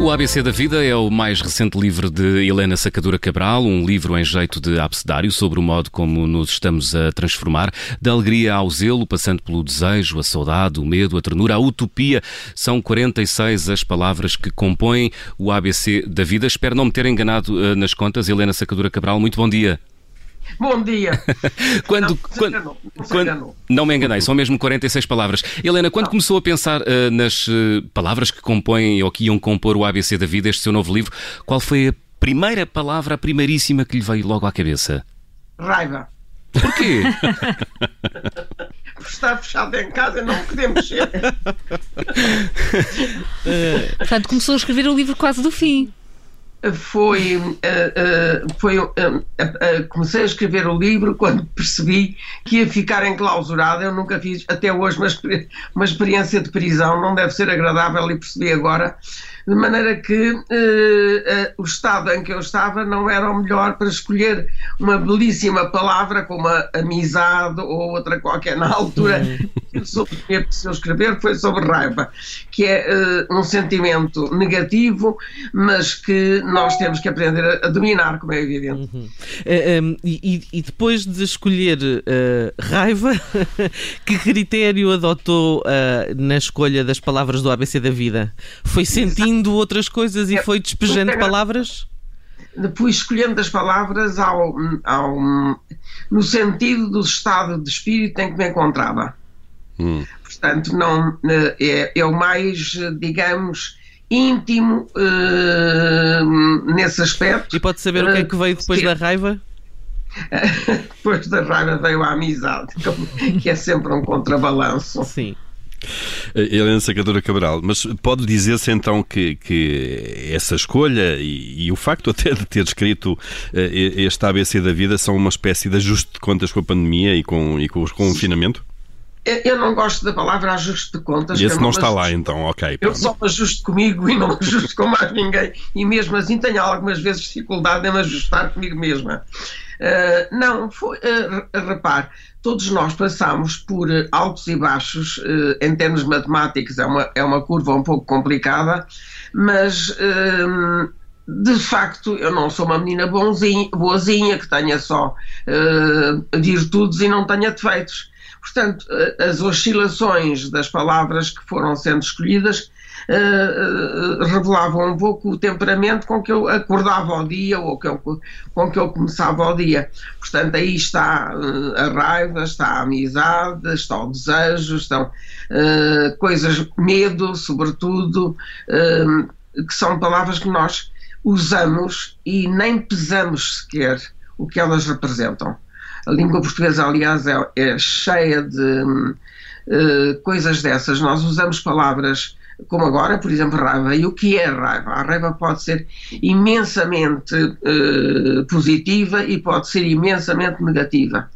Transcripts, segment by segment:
O ABC da Vida é o mais recente livro de Helena Sacadura Cabral, um livro em jeito de abcedário sobre o modo como nos estamos a transformar, da alegria ao zelo, passando pelo desejo, a saudade, o medo, a ternura, a utopia. São 46 as palavras que compõem o ABC da Vida. Espero não me ter enganado uh, nas contas. Helena Sacadura Cabral, muito bom dia. Bom dia. quando, não, quando, não, quando, não me enganei, são mesmo 46 palavras. Helena, quando não. começou a pensar uh, nas uh, palavras que compõem ou que iam compor o ABC da vida, este seu novo livro, qual foi a primeira palavra, a primeiríssima que lhe veio logo à cabeça? Raiva. Porquê? Por estar fechado em casa e não poder mexer. Portanto, começou a escrever o livro quase do fim foi, uh, uh, foi uh, comecei a escrever o livro quando percebi que ia ficar enclausurado. Eu nunca fiz até hoje uma, uma experiência de prisão, não deve ser agradável e percebi agora de maneira que uh, uh, o estado em que eu estava não era o melhor para escolher uma belíssima palavra como a amizade ou outra qualquer na altura. Uhum. sobre que eu escrever foi sobre raiva, que é uh, um sentimento negativo, mas que nós temos que aprender a, dominar, como é evidente. Uhum. Um, e, e, depois de escolher raiva, que critério adotou na escolha das palavras do ABC da vida? Foi sentindo sentindo outras coisas e é, foi despejando palavras? Fui escolhendo as palavras ao, ao, no sentido do estado de espírito em que me encontrava. Hum. Portanto, não, é, é o mais, digamos, íntimo uh, nesse aspecto. E pode saber uh, o que é que veio depois da raiva? depois da raiva veio a amizade, que é sempre um contrabalanço. Sim. Eh, Helena Sacadura Cabral, mas pode dizer-se então que, que essa escolha e, e, o facto até de ter escrito uh, este ABC da vida são uma espécie de ajuste de contas com a pandemia e com, e com o confinamento? Eu não gosto da palavra ajuste de contas. Esse não está lá, então, ok. Pronto. Eu só me ajusto comigo e não me ajusto com mais ninguém. E mesmo assim tenho algumas vezes dificuldade em me ajustar comigo mesma. Uh, não, foi, uh, repare, todos nós passamos por altos e baixos, uh, em termos matemáticos é uma, é uma curva um pouco complicada, mas de facto, eu não sou uma menina bonzinha, boazinha que tenha só uh, virtudes e não tenha defeitos. Portanto, as oscilações das palavras que foram sendo escolhidas uh, revelavam um pouco o temperamento com que eu acordava ao dia ou que eu, com que eu começava ao dia. Portanto, aí está uh, a raiva, está a amizade, está o desejo, estão uh, coisas, medo, sobretudo, que são palavras que nós usamos e nem pesamos sequer o que elas representam. A língua portuguesa, aliás, é, é cheia de uh, coisas dessas. Nós usamos palavras como agora, por exemplo, raiva. E o que é raiva? A raiva pode ser imensamente uh, positiva e pode ser imensamente negativa.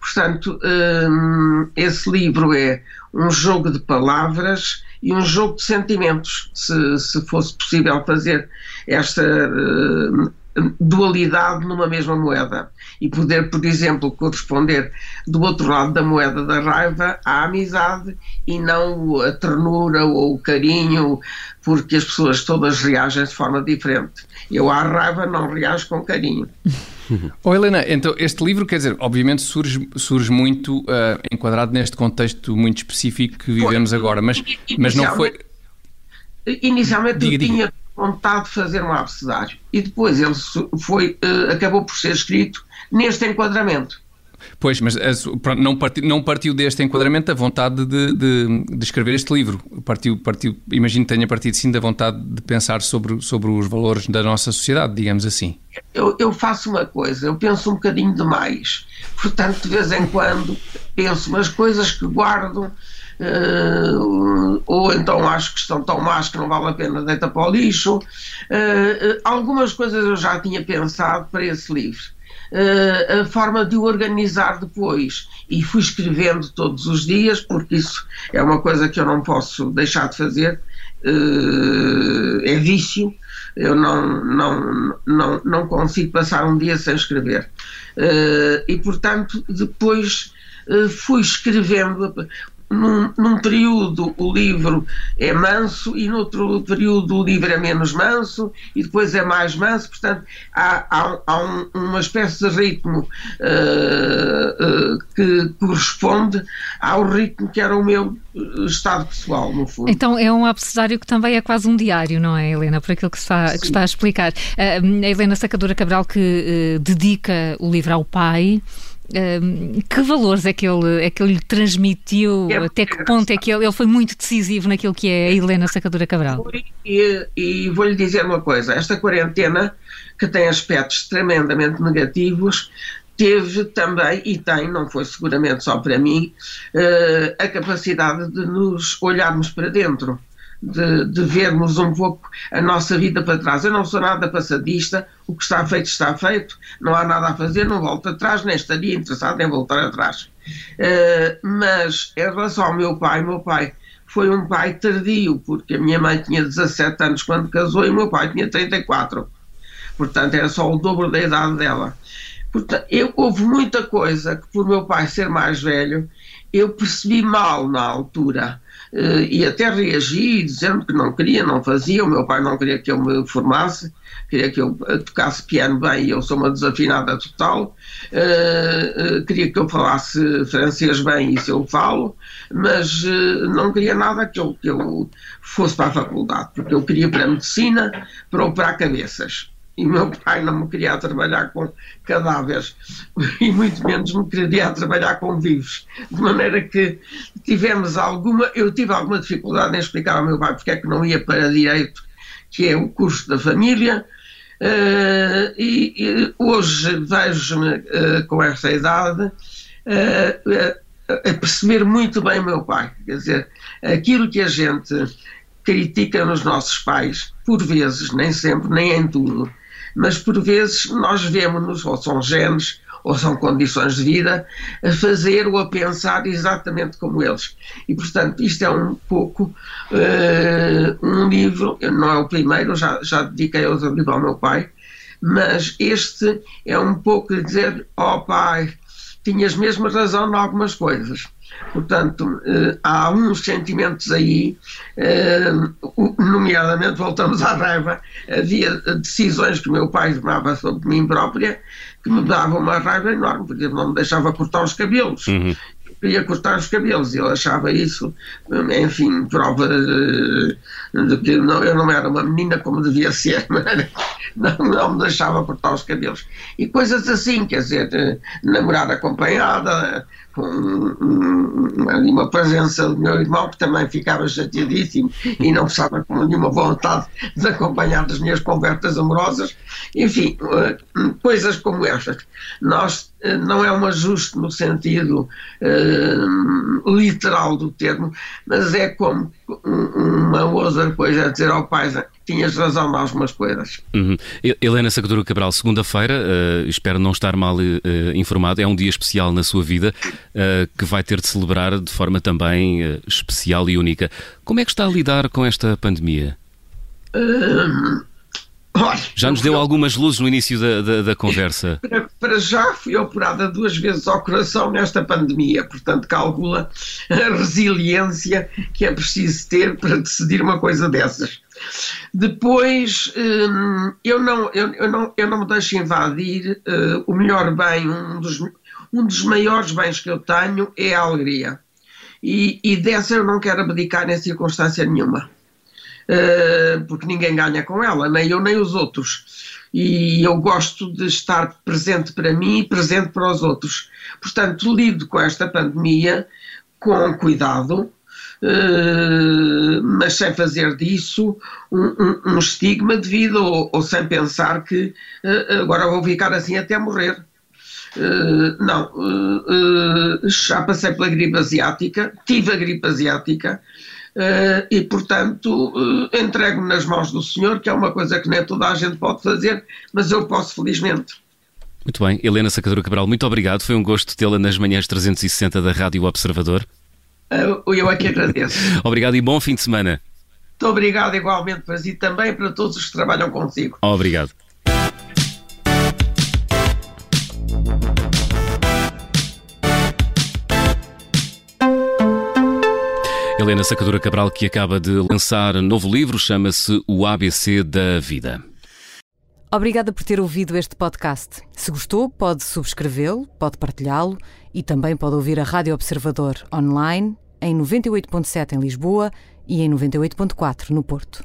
Portanto, uh, esse livro é um jogo de palavras e um jogo de sentimentos, se, se fosse possível fazer esta uh, dualidade numa mesma moeda e poder, por exemplo, corresponder do outro lado da moeda da raiva à amizade e não a ternura ou o carinho, porque as pessoas todas reagem de forma diferente. Eu à raiva não reajo com carinho. Oh Helena, então este livro, quer dizer, obviamente surge, surge muito uh, enquadrado neste contexto muito específico que vivemos agora, mas, mas não foi. Inicialmente diga, eu tinha vontade de fazer um abecedário e depois ele foi, uh, acabou por ser escrito neste enquadramento. Pois, mas não, partiu, não partiu deste enquadramento a vontade de, de, de, escrever este livro. Partiu, partiu, imagino que tenha partido sim da vontade de pensar sobre, sobre os valores da nossa sociedade, digamos assim. Eu, eu faço uma coisa, eu penso um bocadinho demais. Portanto, de vez em quando penso umas coisas que guardo Uh, ou então acho que estão tão más que não vale a pena deitar para o lixo. Uh, algumas coisas eu já tinha pensado para esse livro. Uh, a forma de o organizar depois. E fui escrevendo todos os dias, porque isso é uma coisa que eu não posso deixar de fazer, uh, é vício. Eu não, não, não, não consigo passar um dia sem escrever. Uh, e, portanto, depois fui escrevendo num, num, período o livro é manso e noutro período o livro é menos manso e depois é mais manso, portanto há, há, há um, uma espécie de ritmo uh, uh, que corresponde ao ritmo que era o meu estado pessoal, no fundo. Então é um abecedário que também é quase um diário, não é, Helena? Por aquilo que está, que está a explicar. Uh, a Helena Sacadura Cabral que dedica o livro ao pai que valores é que ele, é que ele lhe transmitiu? É, até que ponto é que ele, ele foi muito decisivo naquilo que é a Helena Sacadura Cabral? E, e vou-lhe dizer uma coisa: esta quarentena, que tem aspectos tremendamente negativos, teve também, e tem, não foi seguramente só para mim, uh, a capacidade de nos olharmos para dentro de, de, vermos um pouco a nossa vida para trás. Eu não sou nada passadista, o que está feito está feito, não há nada a fazer, não volto atrás, nem estaria interessado em voltar atrás. Uh, mas em relação ao meu pai, meu pai foi um pai tardio, porque a minha mãe tinha 17 anos quando casou e o meu pai tinha 34. Portanto, era só o dobro da idade dela. Portanto, eu, houve muita coisa que, por meu pai ser mais velho, eu percebi mal na altura uh, e até reagi dizendo que não queria, não fazia. O meu pai não queria que eu me formasse, queria que eu eh, tocasse piano bem e eu sou uma desafinada total. Uh, uh, queria que eu falasse francês bem, isso eu falo, mas não queria nada que eu, que eu fosse para a faculdade, porque eu queria para a medicina, para operar cabeças e meu pai não me queria trabalhar com cadáveres e muito menos me queria trabalhar com vivos. De maneira que tivemos alguma, eu tive alguma dificuldade em explicar ao meu pai porque é que não ia para direito, que é o curso da família. Uh, e, e, hoje vejo-me uh, com essa idade uh, a perceber muito bem meu pai. Quer dizer, aquilo que a gente critica nos nossos pais, por vezes, nem sempre, nem em tudo, mas por vezes nós vemos-nos, ou são genes, ou são condições de vida, a fazer ou a pensar exatamente como eles. E, portanto, isto é um pouco uh, um livro, não é o primeiro, já, já dediquei outro livro ao meu pai, mas este é um pouco dizer, ó oh, pai, tinhas mesmo razão em algumas coisas. Portanto, eh, há uns sentimentos aí, eh, nomeadamente, voltamos à raiva, havia decisões que o meu pai tomava sobre mim própria que me davam uma raiva enorme, por exemplo, não me deixava cortar os cabelos. Uhum queria cortar os cabelos. Ele achava isso, enfim, prova de, de que não, eu não era uma menina como devia ser, não, não me deixava cortar os cabelos. E coisas assim, quer dizer, namorar acompanhada, com uma presença do meu irmão que também ficava chateadíssimo e não estava com nenhuma vontade de acompanhar as minhas conversas amorosas. Enfim, eh, coisas como estas. Nós eh, não é um ajuste no sentido uh, literal do termo, mas é como uma outra coisa a dizer ao pai tinhas razão em algumas coisas. Uhum. Helena Sacadura Cabral, segunda-feira, uh, espero não estar mal uh, informado, é um dia especial na sua vida uh, que vai ter de celebrar de forma também especial e única. Como é que está a lidar com esta pandemia? Já nos deu algumas luzes no início da, da, da conversa. Para, para, já fui operada duas vezes ao coração nesta pandemia, portanto calcula a resiliência que é preciso ter para decidir uma coisa dessas. Depois, hum, eu, não, eu, eu, não, eu não me deixo invadir. Uh, o melhor bem, um dos, um dos maiores bens que eu tenho é a alegria. E, e dessa eu não quero abdicar em circunstância nenhuma. Uh, porque ninguém ganha com ela, nem eu nem os outros. E eu gosto de estar presente para mim e presente para os outros. Portanto, lido com esta pandemia com cuidado, Uh, mas sem fazer disso um, um, um estigma de vida ou, ou sem pensar que uh, agora vou ficar assim até morrer. Uh, não, já passei pela gripe asiática, tive a gripe asiática e, portanto, entrego-me nas mãos do Senhor, que é uma coisa que nem toda a gente pode fazer, mas eu posso felizmente. Muito bem, Helena Sacadura Cabral, muito obrigado. Foi um gosto tê-la nas manhãs 360 da Rádio Observador. Eu aqui agradeço. Obrigado e bom fim de semana. Muito obrigado igualmente para si também para todos os que trabalham consigo. Obrigado. Helena Sacadura Cabral, que acaba de lançar novo livro, chama-se O ABC da Vida. Obrigada por ter ouvido este podcast. Se gostou, pode subscrevê-lo, pode partilhá-lo e também pode ouvir a Rádio Observador online em 98.7 em Lisboa e em 98.4 no Porto.